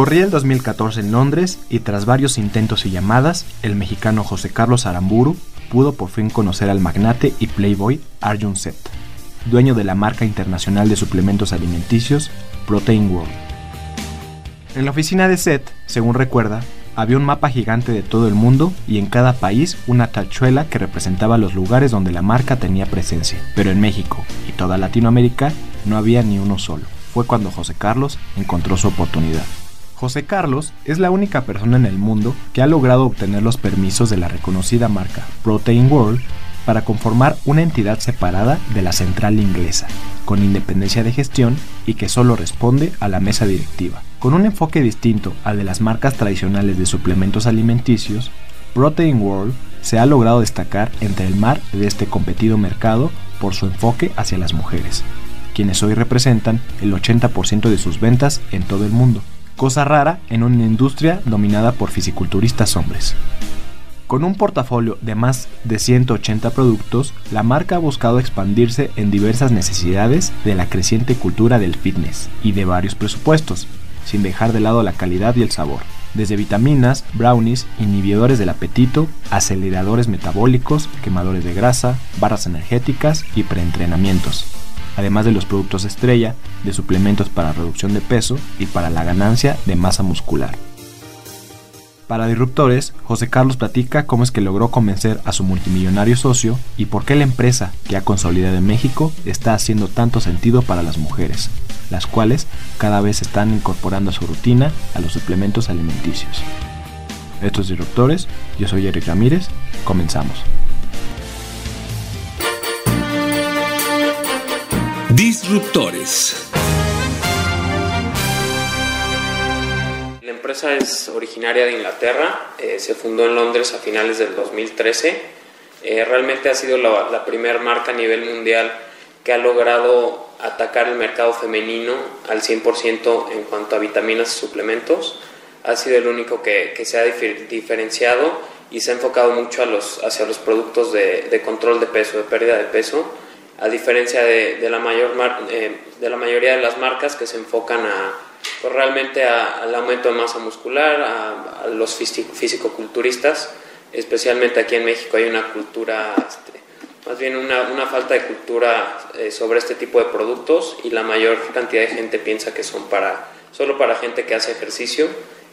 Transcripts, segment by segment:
Corría el 2014 en Londres y tras varios intentos y llamadas, el mexicano José Carlos Aramburu pudo por fin conocer al magnate y playboy Arjun Seth dueño de la marca internacional de suplementos alimenticios Protein World. En la oficina de Seth, según recuerda, había un mapa gigante de todo el mundo y en cada país una tachuela que representaba los lugares donde la marca tenía presencia. Pero en México y toda Latinoamérica no había ni uno solo. Fue cuando José Carlos encontró su oportunidad. José Carlos es la única persona en el mundo que ha logrado obtener los permisos de la reconocida marca Protein World para conformar una entidad separada de la central inglesa, con independencia de gestión y que solo responde a la mesa directiva. Con un enfoque distinto al de las marcas tradicionales de suplementos alimenticios, Protein World se ha logrado destacar entre el mar de este competido mercado por su enfoque hacia las mujeres, quienes hoy representan el 80% de sus ventas en todo el mundo, cosa rara en una industria dominada por fisiculturistas hombres. Con un portafolio de más de 180 productos, la marca ha buscado expandirse en diversas necesidades de la creciente cultura del fitness y de varios presupuestos, sin dejar de lado la calidad y el sabor. Desde vitaminas, brownies, inhibidores del apetito, aceleradores metabólicos, quemadores de grasa, barras energéticas y preentrenamientos. Además de los productos estrella, de suplementos para reducción de peso y para la ganancia de masa muscular. Para Disruptores, José Carlos platica cómo es que logró convencer a su multimillonario socio y por qué la empresa que ha consolidado en México está haciendo tanto sentido para las mujeres, las cuales cada vez están incorporando a su rutina a los suplementos alimenticios. Estos Disruptores, yo soy Eric Ramírez, comenzamos. La empresa es originaria de Inglaterra, eh, se fundó en Londres a finales del 2013. Eh, realmente ha sido la, primera marca a nivel mundial que ha logrado atacar el mercado femenino al 100% en cuanto a vitaminas y suplementos. Ha sido el único que, se ha diferenciado y se ha enfocado mucho hacia los productos de, control de peso, de pérdida de peso, a diferencia de, la, mayor eh, de la mayoría de las marcas que se enfocan pues realmente al aumento de masa muscular, a, los fisicoculturistas, especialmente aquí en México hay una cultura, este, más bien una, una, falta de cultura eh, sobre este tipo de productos y la mayor cantidad de gente piensa que son para, solo para gente que hace ejercicio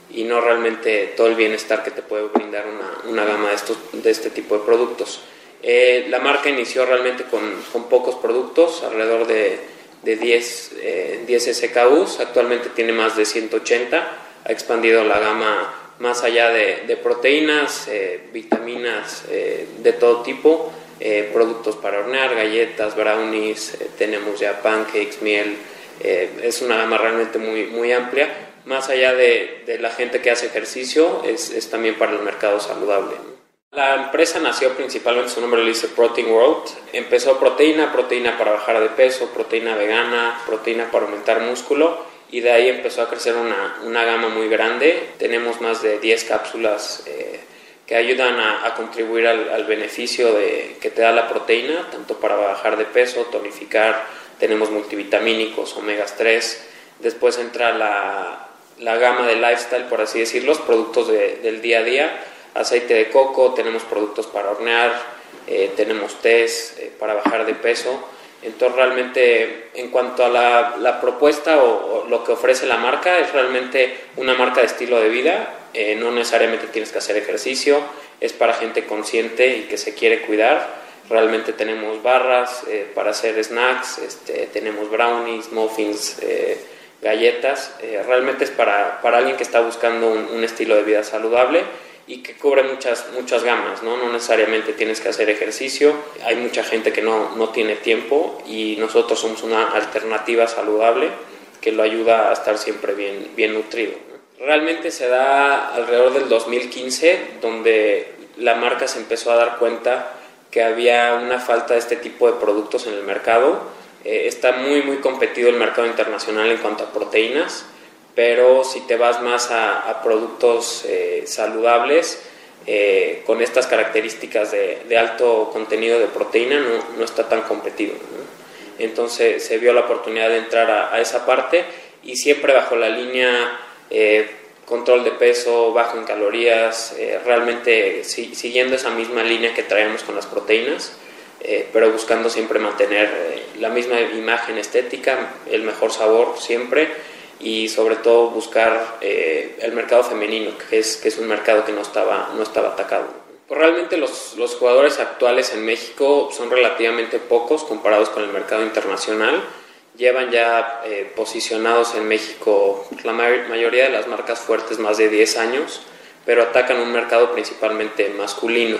y no realmente todo el bienestar que te puede brindar una, una gama de, estos, de este tipo de productos. Eh, la marca inició realmente con, pocos productos, alrededor de de 10, eh, 10 SKUs, actualmente tiene más de 180, ha expandido la gama más allá de, proteínas, eh, vitaminas eh, de todo tipo, eh, productos para hornear, galletas, brownies, tenemos ya pancakes, miel, es una gama realmente muy, muy amplia. Más allá de, de la gente que hace ejercicio, es, es también para el mercado saludable. La empresa nació principalmente, su nombre lo dice Protein World. Empezó proteína, proteína para bajar de peso, proteína vegana, proteína para aumentar músculo y de ahí empezó a crecer una, una gama muy grande. Tenemos más de 10 cápsulas eh, que ayudan a, contribuir al, al, beneficio de, que te da la proteína, tanto para bajar de peso, tonificar, tenemos multivitamínicos, omegas 3. Después entra la, la gama de lifestyle, por así decirlo, los productos de, del día a día aceite de coco, tenemos productos para hornear, eh, tenemos test eh, para bajar de peso. Entonces realmente en cuanto a la, la propuesta o, o, lo que ofrece la marca es realmente una marca de estilo de vida, eh, no necesariamente tienes que hacer ejercicio, es para gente consciente y que se quiere cuidar. Realmente tenemos barras eh, para hacer snacks, este, tenemos brownies, muffins, eh, galletas. realmente es para, para alguien que está buscando un, un estilo de vida saludable y que cubre muchas, muchas gamas, ¿no? No necesariamente tienes que hacer ejercicio, hay mucha gente que no, no tiene tiempo y nosotros somos una alternativa saludable que lo ayuda a estar siempre bien, bien nutrido. Realmente se da alrededor del 2015 donde la marca se empezó a dar cuenta que había una falta de este tipo de productos en el mercado. Eh, está muy, muy competido el mercado internacional en cuanto a proteínas pero si te vas más a, productos eh, saludables, eh, con estas características de, alto contenido de proteína, no, está tan competido. Entonces se vio la oportunidad de entrar a, esa parte y siempre bajo la línea eh, control de peso, bajo en calorías, realmente siguiendo esa misma línea que traemos con las proteínas. pero buscando siempre mantener la misma imagen estética, el mejor sabor siempre y sobre todo buscar eh, el mercado femenino, que es, que es un mercado que no estaba, no estaba atacado. Pues realmente los, los, jugadores actuales en México son relativamente pocos comparados con el mercado internacional. Llevan ya eh, posicionados en México la mayoría de las marcas fuertes más de 10 años, pero atacan un mercado principalmente masculino.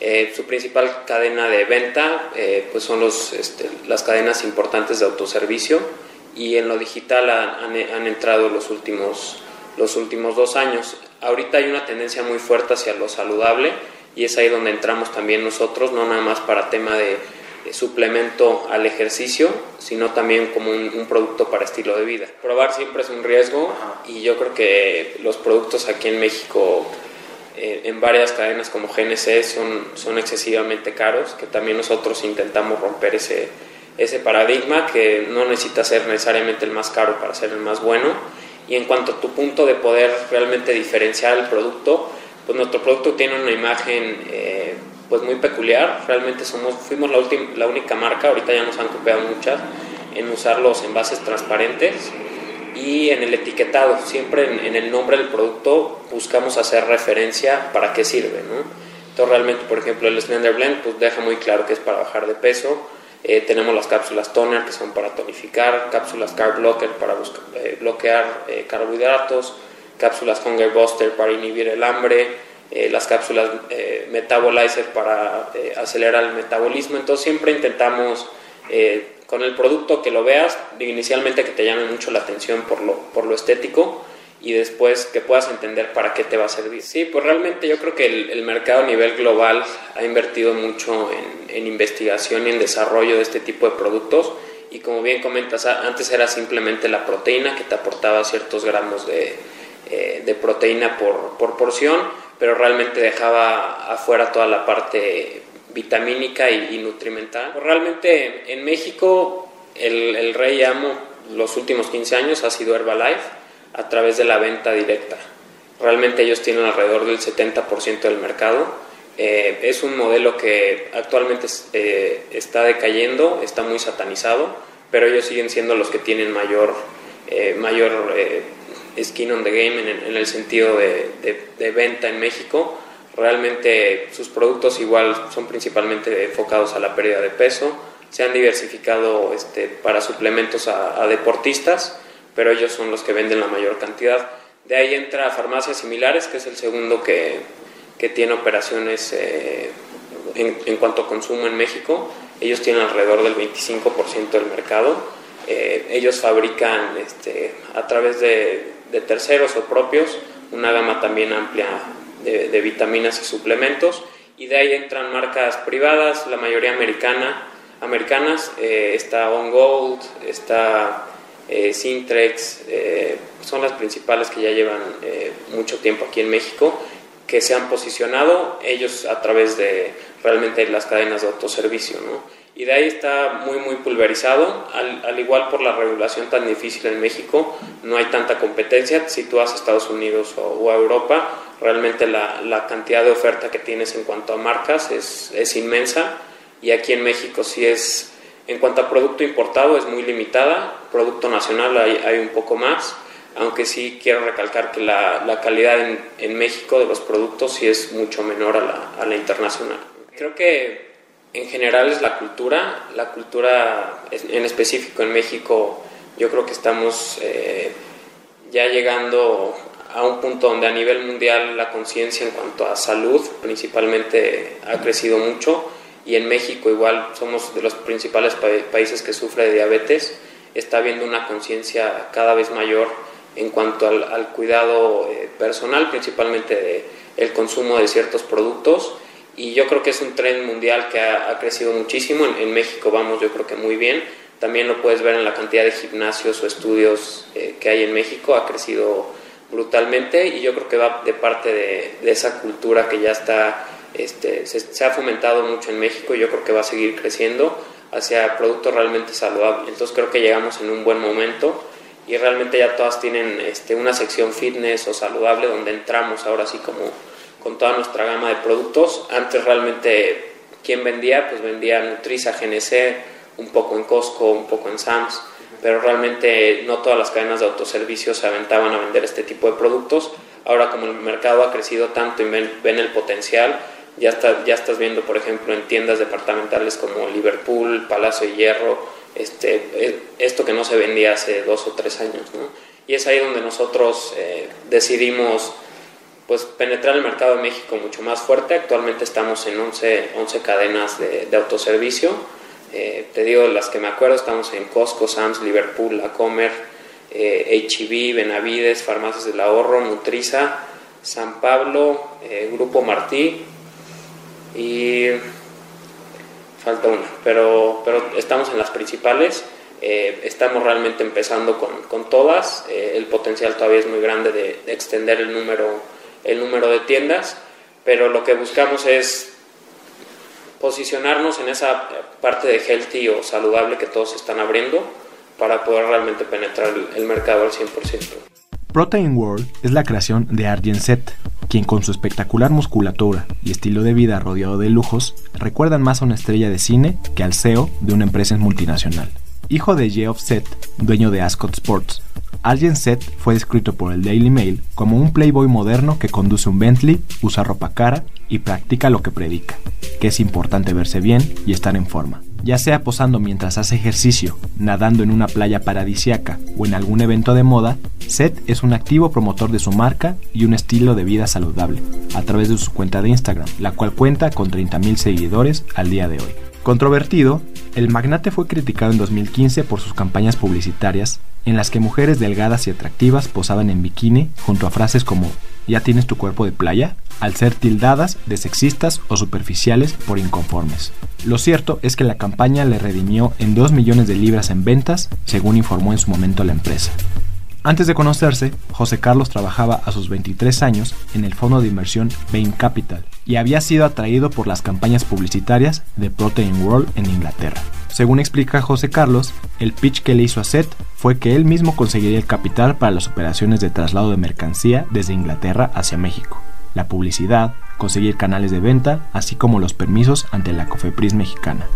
Eh, su principal cadena de venta pues son los, este, las cadenas importantes de autoservicio, y en lo digital han, han, entrado los últimos, los últimos dos años. Ahorita hay una tendencia muy fuerte hacia lo saludable y es ahí donde entramos también nosotros, no nada más para tema de, suplemento al ejercicio, sino también como un, producto para estilo de vida. Probar siempre es un riesgo y yo creo que los productos aquí en México eh, en varias cadenas como GNC son, son excesivamente caros, que también nosotros intentamos romper ese, ese paradigma que no necesita ser necesariamente el más caro para ser el más bueno. Y en cuanto a tu punto de poder realmente diferenciar el producto, pues nuestro producto tiene una imagen eh, pues muy peculiar. Realmente somos, fuimos la, la única marca, ahorita ya nos han copiado muchas, en usar los envases transparentes y en el etiquetado, siempre en, el nombre del producto buscamos hacer referencia para qué sirve. ¿no? Entonces realmente, por ejemplo, el Slender Blend pues deja muy claro que es para bajar de peso eh, tenemos las cápsulas toner que son para tonificar, cápsulas carb blocker para eh, bloquear eh, carbohidratos, cápsulas hunger buster para inhibir el hambre, las cápsulas metabolizer para acelerar el metabolismo. Entonces siempre intentamos con el producto que lo veas, inicialmente que te llame mucho la atención por lo, por lo estético y después que puedas entender para qué te va a servir. Sí, pues realmente yo creo que el, mercado a nivel global ha invertido mucho en, en, investigación y en desarrollo de este tipo de productos y como bien comentas, antes era simplemente la proteína que te aportaba ciertos gramos de, eh, de proteína por, por, porción, pero realmente dejaba afuera toda la parte vitamínica y, nutrimental. Pues realmente en México el, el rey amo los últimos 15 años ha sido Herbalife a través de la venta directa. Realmente ellos tienen alrededor del 70% del mercado. Eh, es un modelo que actualmente eh, está decayendo, está muy satanizado, pero ellos siguen siendo los que tienen mayor, eh, mayor skin on the game en, el sentido de, de, venta en México. Realmente sus productos igual son principalmente enfocados a la pérdida de peso. Se han diversificado este, para suplementos a, a deportistas pero ellos son los que venden la mayor cantidad. De ahí entra farmacias similares, que es el segundo que, que tiene operaciones eh, en, en, cuanto a consumo en México. Ellos tienen alrededor del 25% del mercado. Eh, ellos fabrican este, a través de, terceros o propios una gama también amplia de, de, vitaminas y suplementos. Y de ahí entran marcas privadas, la mayoría americana, americanas. Eh, está On Gold, está eh, Sintrex, eh, son las principales que ya llevan eh, mucho tiempo aquí en México, que se han posicionado ellos a través de realmente las cadenas de autoservicio. ¿no? Y de ahí está muy, muy pulverizado, al, igual por la regulación tan difícil en México, no hay tanta competencia. Si tú vas a Estados Unidos o, a Europa, realmente la, la, cantidad de oferta que tienes en cuanto a marcas es, es inmensa. Y aquí en México sí es en cuanto a producto importado es muy limitada, producto nacional hay, un poco más, aunque sí quiero recalcar que la, calidad en, México de los productos sí es mucho menor a la, internacional. Creo que en general es la cultura, la cultura en específico en México yo creo que estamos eh, ya llegando a un punto donde a nivel mundial la conciencia en cuanto a salud principalmente ha crecido mucho y en México igual somos de los principales países que sufre de diabetes, está habiendo una conciencia cada vez mayor en cuanto al, cuidado eh, personal, principalmente de el consumo de ciertos productos y yo creo que es un tren mundial que ha, crecido muchísimo, en, México vamos yo creo que muy bien, también lo puedes ver en la cantidad de gimnasios o estudios eh, que hay en México, ha crecido brutalmente y yo creo que va de parte de, esa cultura que ya está, este, se, ha fomentado mucho en México y yo creo que va a seguir creciendo hacia productos realmente saludables. Entonces creo que llegamos en un buen momento y realmente ya todas tienen este, una sección fitness o saludable donde entramos ahora sí como con toda nuestra gama de productos. Antes realmente quien vendía, pues vendía Nutriza, GNC, un poco en Costco, un poco en Sam's pero realmente no todas las cadenas de autoservicio se aventaban a vender este tipo de productos. Ahora como el mercado ha crecido tanto y ven, el potencial, ya, está, ya estás viendo, por ejemplo, en tiendas departamentales como Liverpool, Palacio de Hierro, este, eh, esto que no se vendía hace dos o tres años. ¿no? Y es ahí donde nosotros eh, decidimos pues, penetrar el mercado de México mucho más fuerte. Actualmente estamos en 11, 11 cadenas de, de autoservicio eh, te digo, las que me acuerdo, estamos en Costco, Sam's, Liverpool, La Comer, eh, HB, Benavides, Farmacias del Ahorro, Nutriza, San Pablo, eh, Grupo Martí y falta una, pero, pero estamos en las principales. Eh, estamos realmente empezando con, con todas. el potencial todavía es muy grande de, de extender el número, el número de tiendas, pero lo que buscamos es posicionarnos en esa parte de healthy o saludable que todos están abriendo para poder realmente penetrar el mercado al 100%. Protein World es la creación de Arjen Set, quien con su espectacular musculatura y estilo de vida rodeado de lujos recuerdan más a una estrella de cine que al CEO de una empresa multinacional. Hijo de Geoff Set, dueño de Ascot Sports, Arjen Set fue descrito por el Daily Mail como un playboy moderno que conduce un Bentley, usa ropa cara y practica lo que predica, que es importante verse bien y estar en forma. Ya sea posando mientras hace ejercicio, nadando en una playa paradisiaca o en algún evento de moda, Seth es un activo promotor de su marca y un estilo de vida saludable, a través de su cuenta de Instagram, la cual cuenta con 30.000 seguidores al día de hoy. Controvertido, el magnate fue criticado en 2015 por sus campañas publicitarias en las que mujeres delgadas y atractivas posaban en bikini junto a frases como ¿ya tienes tu cuerpo de playa? al ser tildadas de sexistas o superficiales por inconformes. Lo cierto es que la campaña le redimió en 2 millones de libras en ventas, según informó en su momento la empresa. Antes de conocerse, José Carlos trabajaba a sus 23 años en el fondo de inversión Bain Capital y había sido atraído por las campañas publicitarias de Protein World en Inglaterra. Según explica José Carlos, el pitch que le hizo a Seth fue que él mismo conseguiría el capital para las operaciones de traslado de mercancía desde Inglaterra hacia México, la publicidad, conseguir canales de venta, así como los permisos ante la COFEPRIS mexicana.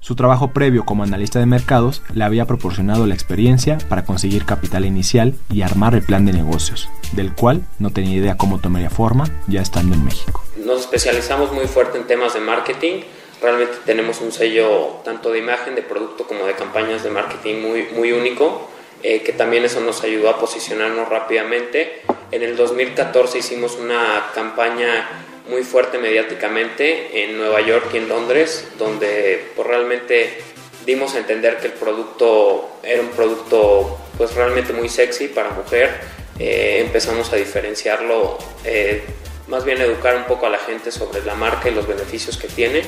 Su trabajo previo como analista de mercados le había proporcionado la experiencia para conseguir capital inicial y armar el plan de negocios, del cual no tenía idea cómo tomaría forma ya estando en México. Nos especializamos muy fuerte en temas de marketing. Realmente tenemos un sello tanto de imagen, de producto como de campañas de marketing muy, muy único, eh, que también eso nos ayudó a posicionarnos rápidamente. En el 2014 hicimos una campaña muy fuerte mediáticamente en Nueva York y en Londres, donde pues, realmente dimos a entender que el producto era un producto pues realmente muy sexy para mujer. Eh, empezamos a diferenciarlo, eh, más bien educar un poco a la gente sobre la marca y los beneficios que tiene.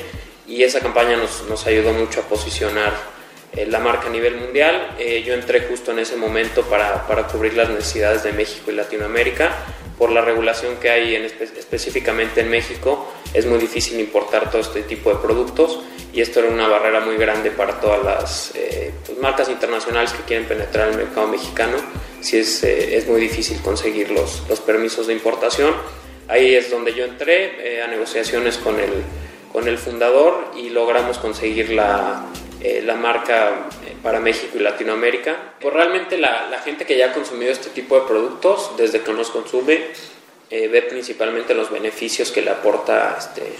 Y esa campaña nos, nos ayudó mucho a posicionar eh, la marca a nivel mundial. yo entré justo en ese momento para, para cubrir las necesidades de México y Latinoamérica por la regulación que hay en específicamente en México, es muy difícil importar todo este tipo de productos y esto era una barrera muy grande para todas las eh, pues, marcas internacionales que quieren penetrar el mercado mexicano. Si es, eh, es muy difícil conseguir los, los, permisos de importación. Ahí es donde yo entré eh, a negociaciones con el, con el fundador y logramos conseguir la, eh, la marca eh, para México y Latinoamérica. Pues realmente la, la, gente que ya ha consumido este tipo de productos, desde que nos consume, eh, ve principalmente los beneficios que le aporta este,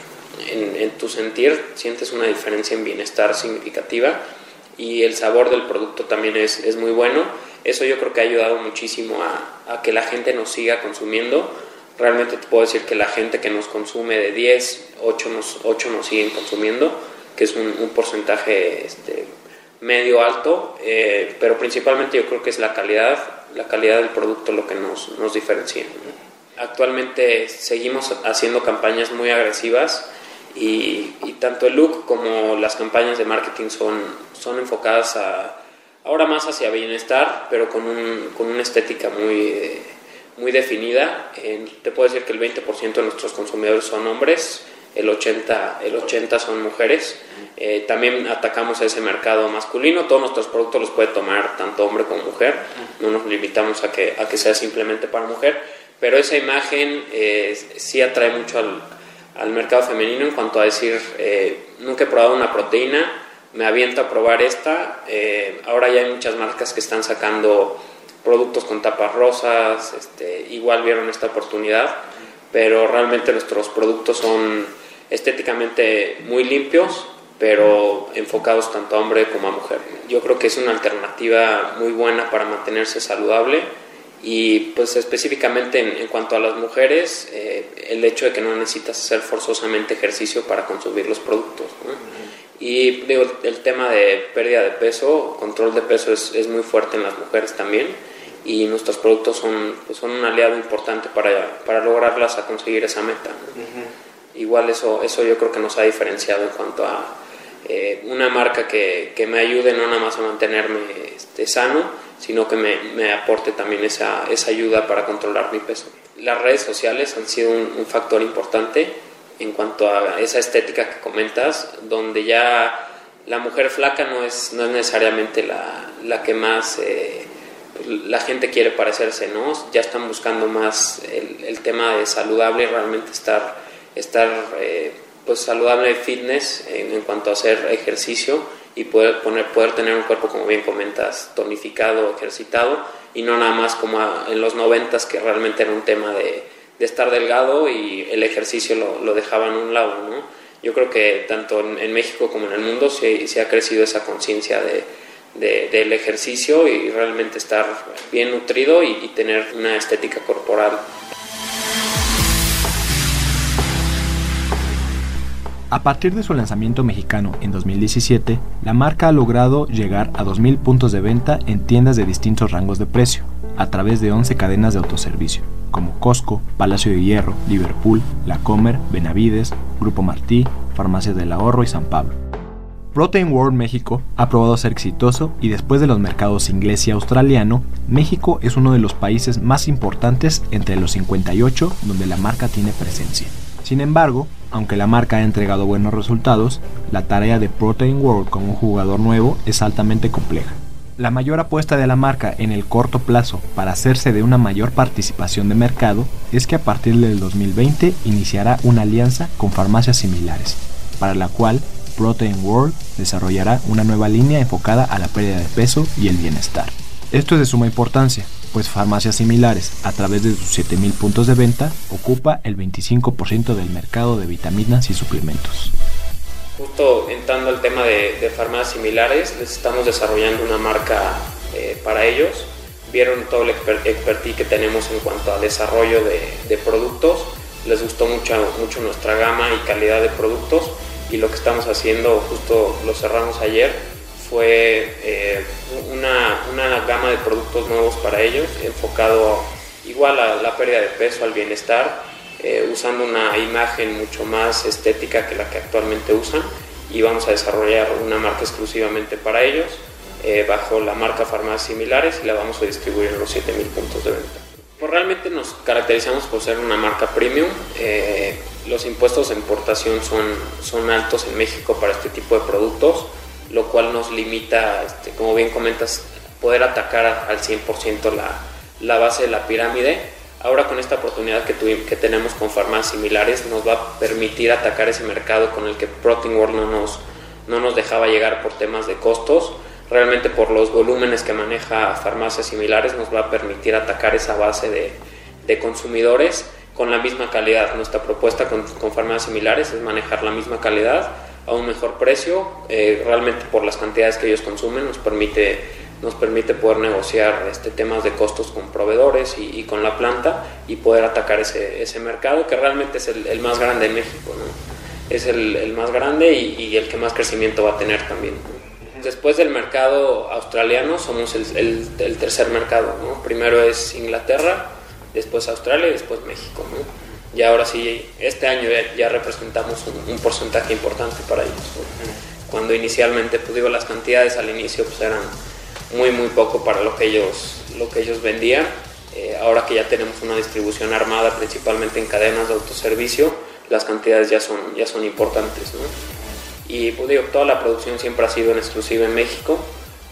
en, tu sentir, sientes una diferencia en bienestar significativa y el sabor del producto también es, es muy bueno. Eso yo creo que ha ayudado muchísimo a, que la gente nos siga consumiendo. Realmente te puedo decir que la gente que nos consume de 10, 8 nos, 8 nos siguen consumiendo, que es un, porcentaje este, medio alto, eh, pero principalmente yo creo que es la calidad, la calidad del producto lo que nos, nos diferencia. Actualmente seguimos haciendo campañas muy agresivas y, tanto el look como las campañas de marketing son, son enfocadas a, ahora más hacia bienestar, pero con, un, con una estética muy, eh, muy definida. te puedo decir que el 20% de nuestros consumidores son hombres, el 80%, el 80 son mujeres. Eh, también atacamos a ese mercado masculino. Todos nuestros productos los puede tomar tanto hombre como mujer. No nos limitamos a que, a que sea simplemente para mujer pero esa imagen eh, sí atrae mucho al, al, mercado femenino en cuanto a decir, eh, nunca he probado una proteína, me aviento a probar esta, eh, ahora ya hay muchas marcas que están sacando productos con tapas rosas, este, igual vieron esta oportunidad, pero realmente nuestros productos son estéticamente muy limpios, pero enfocados tanto a hombre como a mujer. Yo creo que es una alternativa muy buena para mantenerse saludable y pues específicamente en, cuanto a las mujeres, eh, el hecho de que no necesitas hacer forzosamente ejercicio para consumir los productos. Y digo, el tema de pérdida de peso, control de peso es, es, muy fuerte en las mujeres también y nuestros productos son, pues son un aliado importante para, para lograrlas a conseguir esa meta. Igual eso, eso yo creo que nos ha diferenciado en cuanto a eh, una marca que, que, me ayude no nada más a mantenerme este, sano, sino que me, me aporte también esa, esa, ayuda para controlar mi peso. Las redes sociales han sido un, factor importante en cuanto a esa estética que comentas, donde ya la mujer flaca no es, no es necesariamente la, la que más eh, la gente quiere parecerse, ¿no? Ya están buscando más el, el tema de saludable, realmente estar, estar eh, pues saludable fitness en, en cuanto a hacer ejercicio y poder, poner, poder tener un cuerpo, como bien comentas, tonificado, ejercitado, y no nada más como en los noventas que realmente era un tema de, de estar delgado y el ejercicio lo, lo dejaban a un lado, ¿no? Yo creo que tanto en, México como en el mundo se, se ha crecido esa conciencia de, del ejercicio y realmente estar bien nutrido y, y tener una estética corporal A partir de su lanzamiento mexicano en 2017, la marca ha logrado llegar a 2.000 puntos de venta en tiendas de distintos rangos de precio, a través de 11 cadenas de autoservicio, como Costco, Palacio de Hierro, Liverpool, La Comer, Benavides, Grupo Martí, Farmacias del Ahorro y San Pablo. Protein World México ha probado ser exitoso y después de los mercados inglés y australiano, México es uno de los países más importantes entre los 58 donde la marca tiene presencia. Sin embargo, aunque la marca ha entregado buenos resultados, la tarea de Protein World como un jugador nuevo es altamente compleja. La mayor apuesta de la marca en el corto plazo para hacerse de una mayor participación de mercado es que a partir del 2020 iniciará una alianza con farmacias similares, para la cual Protein World desarrollará una nueva línea enfocada a la pérdida de peso y el bienestar. Esto es de suma importancia, pues farmacias similares, a través de sus 7.000 puntos de venta, ocupa el 25% del mercado de vitaminas y suplementos. Justo entrando al tema de, farmacias similares, les estamos desarrollando una marca eh, para ellos. Vieron todo el expertise que tenemos en cuanto a desarrollo de, productos. Les gustó mucho nuestra gama y calidad de productos y lo que estamos haciendo, justo lo cerramos ayer, fue eh, una, una, gama de productos nuevos para ellos, enfocado igual a la pérdida de peso, al bienestar, eh, usando una imagen mucho más estética que la que actualmente usan y vamos a desarrollar una marca exclusivamente para ellos eh, bajo la marca Farmacias Similares y la vamos a distribuir en los 7000 puntos de venta. Pues realmente nos caracterizamos por ser una marca premium. los impuestos de importación son, son altos en México para este tipo de productos lo cual nos limita, este, como bien comentas, poder atacar al 100% la, la base de la pirámide. Ahora con esta oportunidad que, tuvimos, que tenemos con farmacias similares nos va a permitir atacar ese mercado con el que Protein World no nos, no nos dejaba llegar por temas de costos. Realmente por los volúmenes que maneja farmacias similares nos va a permitir atacar esa base de, de consumidores con la misma calidad. Nuestra propuesta con, con farmacias similares es manejar la misma calidad a un mejor precio. Eh, realmente por las cantidades que ellos consumen nos permite nos permite poder negociar este, temas de costos con proveedores y, con la planta y poder atacar ese, ese mercado que realmente es el, más grande en México. Es el, más grande y, el que más crecimiento va a tener también. Después del mercado australiano somos el, tercer mercado. Primero es Inglaterra, después Australia y después México. Y ahora sí, este año ya, representamos un, porcentaje importante para ellos. Cuando inicialmente, pues digo, las cantidades al inicio pues eran muy muy poco para lo que ellos, lo que ellos vendían. Eh, ahora que ya tenemos una distribución armada principalmente en cadenas de autoservicio, las cantidades ya son, ya son importantes. Y pues digo, toda la producción siempre ha sido en exclusiva en México,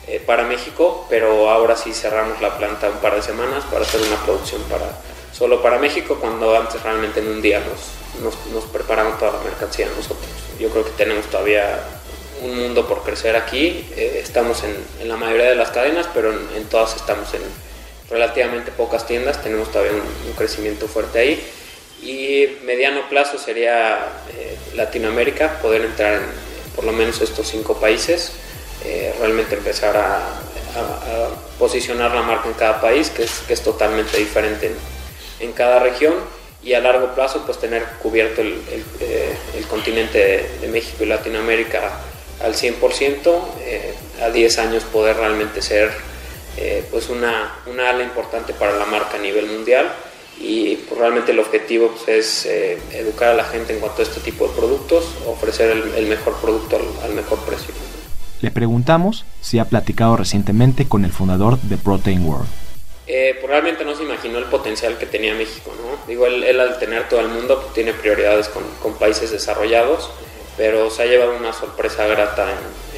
eh, para México, pero ahora sí cerramos la planta un par de semanas para hacer una producción para, solo para México, cuando antes realmente en un día nos, nos, nos preparamos toda la mercancía nosotros. Yo creo que tenemos todavía un mundo por crecer aquí. Eh, estamos en, la mayoría de las cadenas, pero en, todas estamos en relativamente pocas tiendas. Tenemos todavía un, crecimiento fuerte ahí. Y mediano plazo sería eh, Latinoamérica, poder entrar en por lo menos estos cinco países, eh, realmente empezar a, posicionar la marca en cada país, que es, que es totalmente diferente en, cada región y a largo plazo pues tener cubierto el, el, continente de, de, México y Latinoamérica al 100%, eh, a 10 años poder realmente ser eh, pues una, una, ala importante para la marca a nivel mundial y pues, realmente el objetivo pues, es eh, educar a la gente en cuanto a este tipo de productos, ofrecer el, mejor producto al, mejor precio. Le preguntamos si ha platicado recientemente con el fundador de Protein World. pues realmente no se imaginó el potencial que tenía México, ¿no? Digo, él, él al tener todo el mundo pues, tiene prioridades con, con países desarrollados pero se ha llevado una sorpresa grata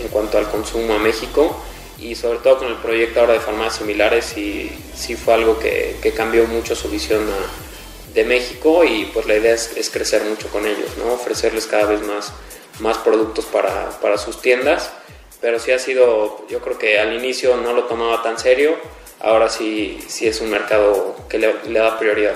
en, cuanto al consumo a México y sobre todo con el proyecto ahora de farmacias similares y sí fue algo que, cambió mucho su visión de México y pues la idea es, crecer mucho con ellos, ¿no? ofrecerles cada vez más, más productos para, para, sus tiendas, pero sí ha sido, yo creo que al inicio no lo tomaba tan serio, ahora sí, sí es un mercado que le, le da prioridad.